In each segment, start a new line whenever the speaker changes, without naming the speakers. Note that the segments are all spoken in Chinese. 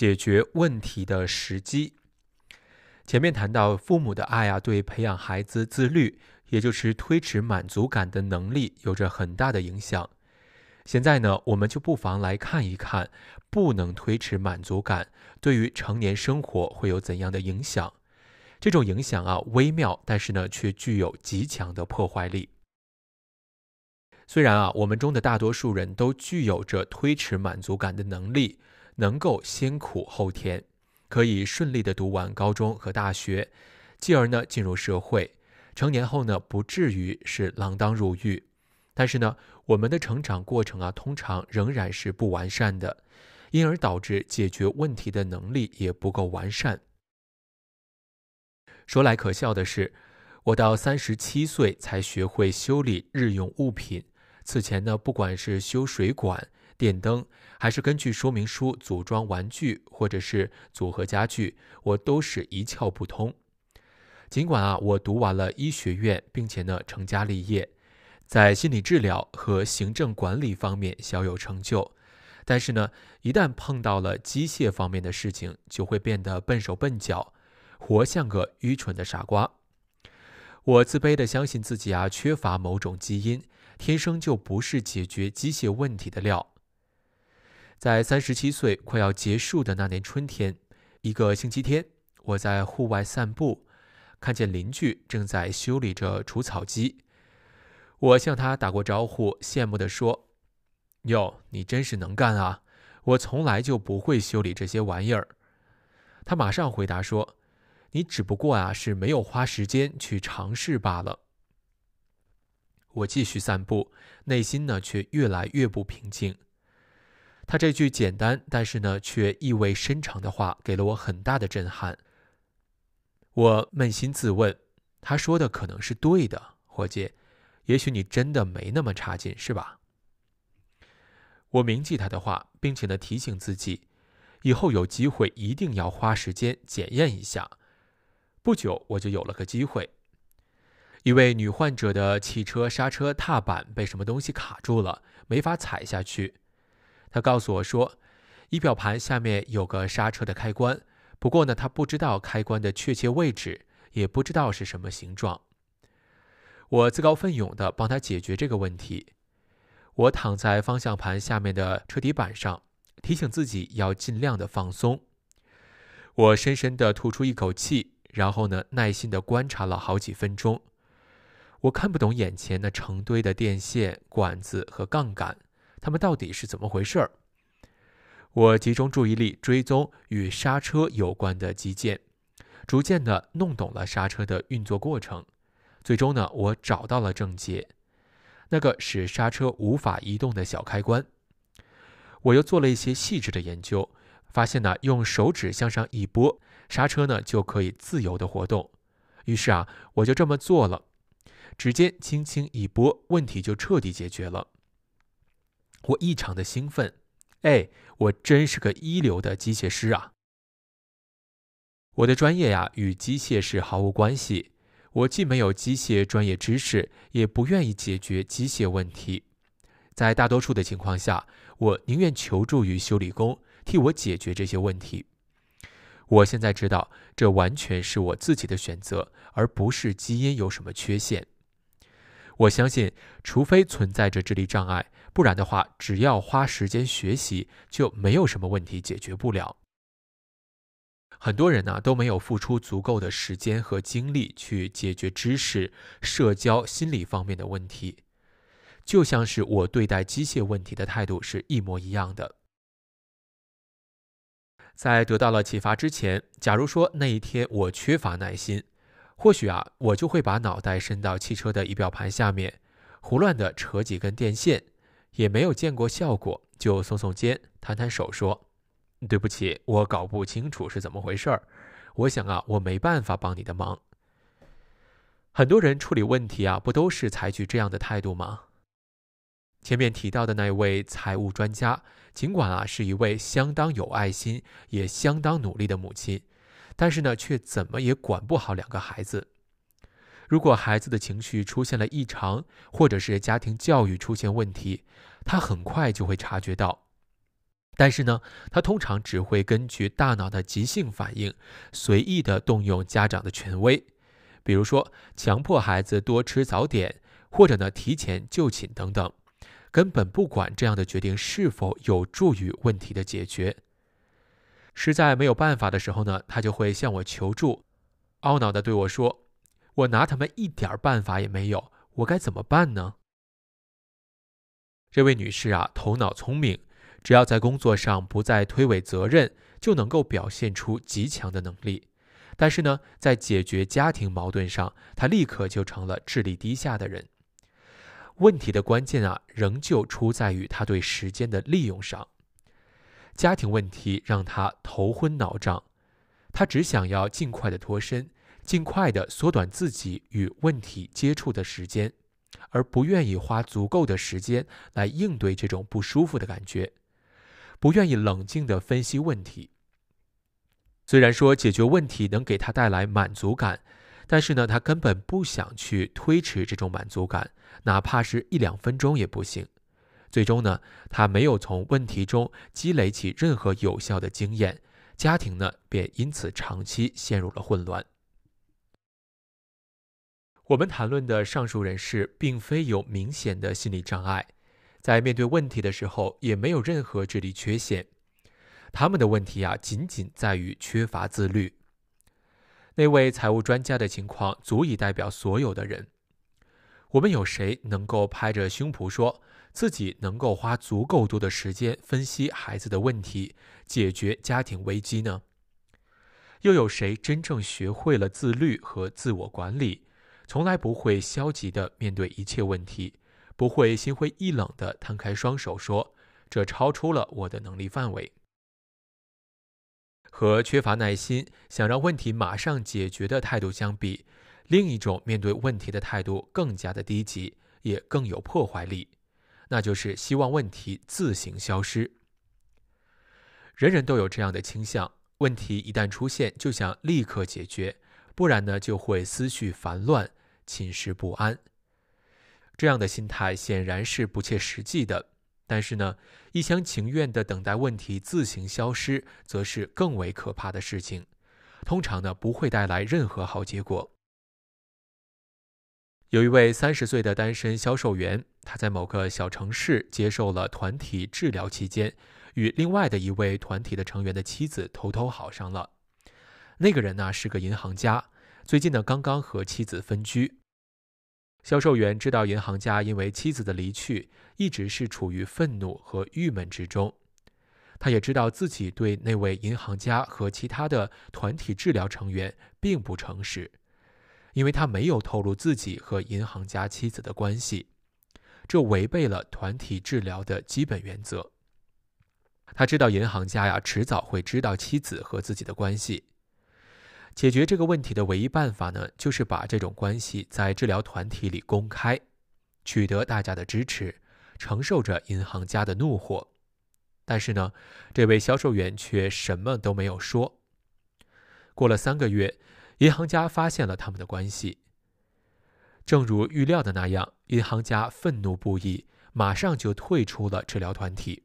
解决问题的时机。前面谈到父母的爱啊，对培养孩子自律，也就是推迟满足感的能力，有着很大的影响。现在呢，我们就不妨来看一看，不能推迟满足感对于成年生活会有怎样的影响。这种影响啊，微妙，但是呢，却具有极强的破坏力。虽然啊，我们中的大多数人都具有着推迟满足感的能力，能够先苦后甜，可以顺利的读完高中和大学，继而呢，进入社会，成年后呢，不至于是锒铛入狱。但是呢，我们的成长过程啊，通常仍然是不完善的，因而导致解决问题的能力也不够完善。说来可笑的是，我到三十七岁才学会修理日用物品，此前呢，不管是修水管、电灯，还是根据说明书组装玩具，或者是组合家具，我都是一窍不通。尽管啊，我读完了医学院，并且呢，成家立业。在心理治疗和行政管理方面小有成就，但是呢，一旦碰到了机械方面的事情，就会变得笨手笨脚，活像个愚蠢的傻瓜。我自卑地相信自己啊，缺乏某种基因，天生就不是解决机械问题的料。在三十七岁快要结束的那年春天，一个星期天，我在户外散步，看见邻居正在修理着除草机。我向他打过招呼，羡慕地说：“哟，你真是能干啊！我从来就不会修理这些玩意儿。”他马上回答说：“你只不过啊是没有花时间去尝试罢了。”我继续散步，内心呢却越来越不平静。他这句简单但是呢却意味深长的话，给了我很大的震撼。我扪心自问：他说的可能是对的，伙计。也许你真的没那么差劲，是吧？我铭记他的话，并且呢提醒自己，以后有机会一定要花时间检验一下。不久，我就有了个机会。一位女患者的汽车刹车踏板被什么东西卡住了，没法踩下去。他告诉我说，仪表盘下面有个刹车的开关，不过呢，他不知道开关的确切位置，也不知道是什么形状。我自告奋勇地帮他解决这个问题。我躺在方向盘下面的车底板上，提醒自己要尽量的放松。我深深地吐出一口气，然后呢，耐心地观察了好几分钟。我看不懂眼前那成堆的电线、管子和杠杆，他们到底是怎么回事儿？我集中注意力追踪与刹车有关的机件，逐渐的弄懂了刹车的运作过程。最终呢，我找到了症结，那个使刹车无法移动的小开关。我又做了一些细致的研究，发现呢，用手指向上一拨，刹车呢就可以自由的活动。于是啊，我就这么做了，指尖轻轻一拨，问题就彻底解决了。我异常的兴奋，哎，我真是个一流的机械师啊！我的专业呀，与机械是毫无关系。我既没有机械专业知识，也不愿意解决机械问题。在大多数的情况下，我宁愿求助于修理工，替我解决这些问题。我现在知道，这完全是我自己的选择，而不是基因有什么缺陷。我相信，除非存在着智力障碍，不然的话，只要花时间学习，就没有什么问题解决不了。很多人呢、都没有付出足够的时间和精力去解决知识、社交、心理方面的问题，就像是我对待机械问题的态度是一模一样的。在得到了启发之前，假如说那一天我缺乏耐心，或许啊，我就会把脑袋伸到汽车的仪表盘下面，胡乱的扯几根电线，也没有见过效果，就耸耸肩、摊摊手说。对不起，我搞不清楚是怎么回事儿。我想啊，我没办法帮你的忙。很多人处理问题啊，不都是采取这样的态度吗？前面提到的那位财务专家，尽管啊是一位相当有爱心、也相当努力的母亲，但是呢，却怎么也管不好两个孩子。如果孩子的情绪出现了异常，或者是家庭教育出现问题，他很快就会察觉到。但是呢，他通常只会根据大脑的即兴反应，随意地动用家长的权威，比如说强迫孩子多吃早点，或者呢提前就寝等等，根本不管这样的决定是否有助于问题的解决。实在没有办法的时候呢，他就会向我求助，懊恼地对我说：“我拿他们一点办法也没有，我该怎么办呢？”这位女士啊，头脑聪明。只要在工作上不再推诿责任，就能够表现出极强的能力。但是呢，在解决家庭矛盾上，她立刻就成了智力低下的人。问题的关键啊，仍旧出在于她对时间的利用上。家庭问题让她头昏脑胀，她只想要尽快的脱身，尽快的缩短自己与问题接触的时间，而不愿意花足够的时间来应对这种不舒服的感觉。不愿意冷静地分析问题。虽然说解决问题能给他带来满足感，但是呢，他根本不想去推迟这种满足感，哪怕是一两分钟也不行。最终呢，他没有从问题中积累起任何有效的经验，家庭呢便因此长期陷入了混乱。我们谈论的上述人士，并非有明显的心理障碍。在面对问题的时候，也没有任何智力缺陷。他们的问题啊，仅仅在于缺乏自律。那位财务专家的情况足以代表所有的人。我们有谁能够拍着胸脯说自己能够花足够多的时间分析孩子的问题，解决家庭危机呢？又有谁真正学会了自律和自我管理，从来不会消极地面对一切问题？不会心灰意冷地摊开双手说：“这超出了我的能力范围。”和缺乏耐心、想让问题马上解决的态度相比，另一种面对问题的态度更加的低级，也更有破坏力，那就是希望问题自行消失。人人都有这样的倾向：问题一旦出现，就想立刻解决，不然呢，就会思绪烦乱、寝食不安。这样的心态显然是不切实际的，但是呢，一厢情愿地等待问题自行消失，则是更为可怕的事情。通常呢，不会带来任何好结果。有一位三十岁的单身销售员，他在某个小城市接受了团体治疗期间，与另外的一位团体的成员的妻子偷偷好上了。那个人呢，是个银行家，最近呢，刚刚和妻子分居。销售员知道银行家因为妻子的离去一直是处于愤怒和郁闷之中，他也知道自己对那位银行家和其他的团体治疗成员并不诚实，因为他没有透露自己和银行家妻子的关系，这违背了团体治疗的基本原则。他知道银行家呀迟早会知道妻子和自己的关系。解决这个问题的唯一办法呢，就是把这种关系在治疗团体里公开，取得大家的支持，承受着银行家的怒火。但是呢，这位销售员却什么都没有说。过了三个月，银行家发现了他们的关系。正如预料的那样，银行家愤怒不已，马上就退出了治疗团体。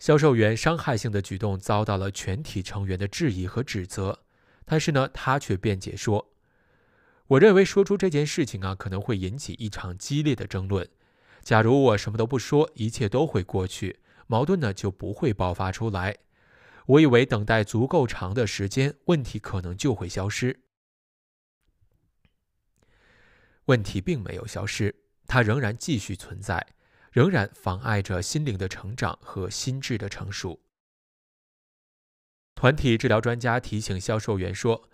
销售员伤害性的举动遭到了全体成员的质疑和指责，但是呢，他却辩解说：“我认为说出这件事情啊，可能会引起一场激烈的争论。假如我什么都不说，一切都会过去，矛盾呢就不会爆发出来。我以为等待足够长的时间，问题可能就会消失。问题并没有消失，它仍然继续存在。”仍然妨碍着心灵的成长和心智的成熟。团体治疗专家提醒销售员说：“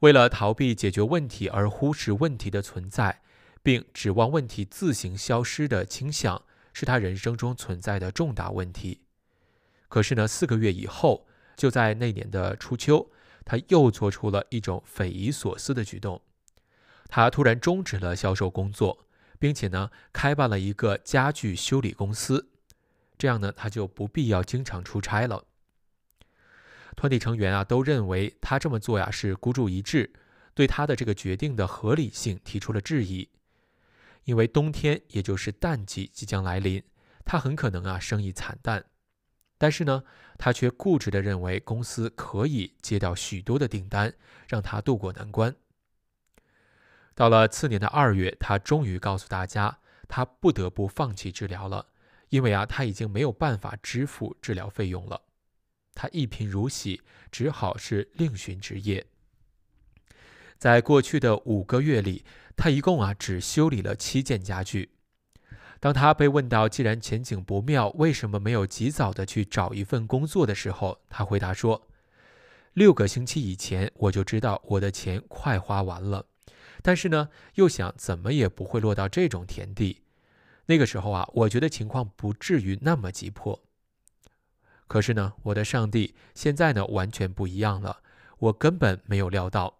为了逃避解决问题而忽视问题的存在，并指望问题自行消失的倾向，是他人生中存在的重大问题。”可是呢，四个月以后，就在那年的初秋，他又做出了一种匪夷所思的举动。他突然终止了销售工作。并且呢，开办了一个家具修理公司，这样呢，他就不必要经常出差了。团体成员啊，都认为他这么做呀是孤注一掷，对他的这个决定的合理性提出了质疑。因为冬天，也就是淡季即将来临，他很可能啊生意惨淡。但是呢，他却固执地认为公司可以接到许多的订单，让他渡过难关。到了次年的二月，他终于告诉大家，他不得不放弃治疗了，因为啊，他已经没有办法支付治疗费用了。他一贫如洗，只好是另寻职业。在过去的五个月里，他一共啊只修理了七件家具。当他被问到既然前景不妙，为什么没有及早的去找一份工作的时候，他回答说：“六个星期以前我就知道我的钱快花完了。”但是呢，又想怎么也不会落到这种田地。那个时候啊，我觉得情况不至于那么急迫。可是呢，我的上帝，现在呢完全不一样了。我根本没有料到。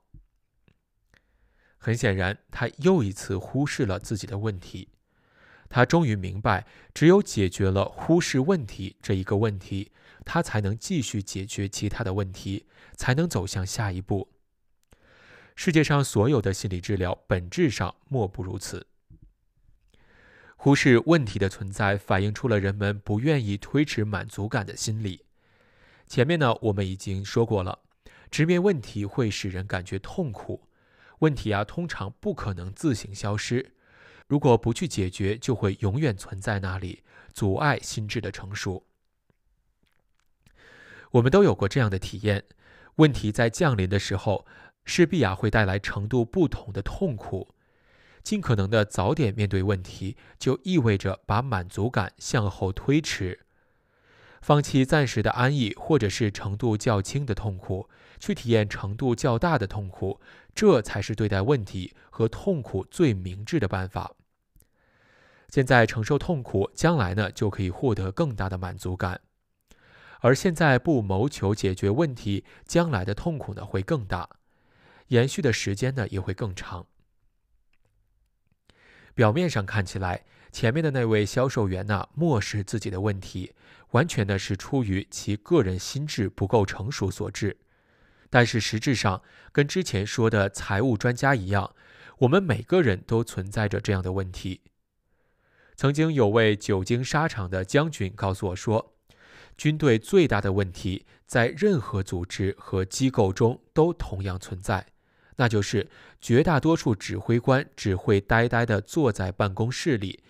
很显然，他又一次忽视了自己的问题。他终于明白，只有解决了忽视问题这一个问题，他才能继续解决其他的问题，才能走向下一步。世界上所有的心理治疗本质上莫不如此。忽视问题的存在，反映出了人们不愿意推迟满足感的心理。前面呢，我们已经说过了，直面问题会使人感觉痛苦。问题啊，通常不可能自行消失，如果不去解决，就会永远存在那里，阻碍心智的成熟。我们都有过这样的体验：问题在降临的时候。势必啊会带来程度不同的痛苦，尽可能的早点面对问题，就意味着把满足感向后推迟，放弃暂时的安逸，或者是程度较轻的痛苦，去体验程度较大的痛苦，这才是对待问题和痛苦最明智的办法。现在承受痛苦，将来呢就可以获得更大的满足感，而现在不谋求解决问题，将来的痛苦呢会更大。延续的时间呢也会更长。表面上看起来，前面的那位销售员呢漠视自己的问题，完全呢是出于其个人心智不够成熟所致。但是实质上，跟之前说的财务专家一样，我们每个人都存在着这样的问题。曾经有位久经沙场的将军告诉我说，军队最大的问题在任何组织和机构中都同样存在。那就是绝大多数指挥官只会呆呆地坐在办公室里，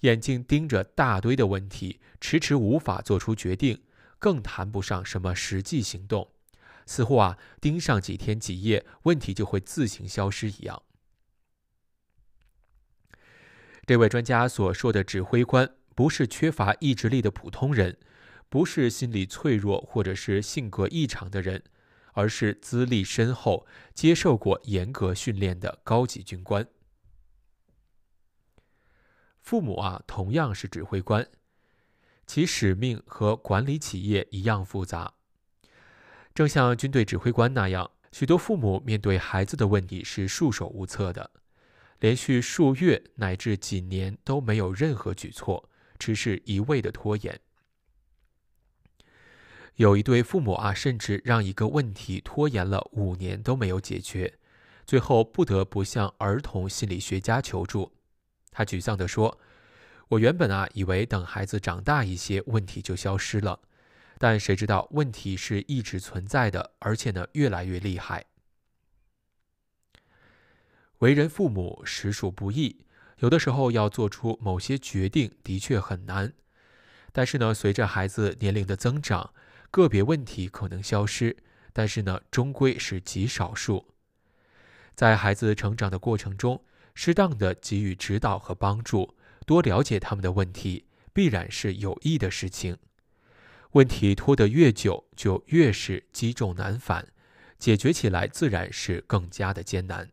眼睛盯着大堆的问题，迟迟无法做出决定，更谈不上什么实际行动。似乎啊，盯上几天几夜，问题就会自行消失一样。这位专家所说的指挥官，不是缺乏意志力的普通人，不是心理脆弱或者是性格异常的人。而是资历深厚、接受过严格训练的高级军官。父母啊，同样是指挥官，其使命和管理企业一样复杂。正像军队指挥官那样，许多父母面对孩子的问题是束手无策的，连续数月乃至几年都没有任何举措，只是一味的拖延。有一对父母啊，甚至让一个问题拖延了五年都没有解决，最后不得不向儿童心理学家求助。他沮丧地说：“我原本啊，以为等孩子长大一些，问题就消失了，但谁知道问题是一直存在的，而且呢，越来越厉害。”为人父母实属不易，有的时候要做出某些决定的确很难，但是呢，随着孩子年龄的增长，个别问题可能消失，但是呢，终归是极少数。在孩子成长的过程中，适当的给予指导和帮助，多了解他们的问题，必然是有益的事情。问题拖得越久，就越是积重难返，解决起来自然是更加的艰难。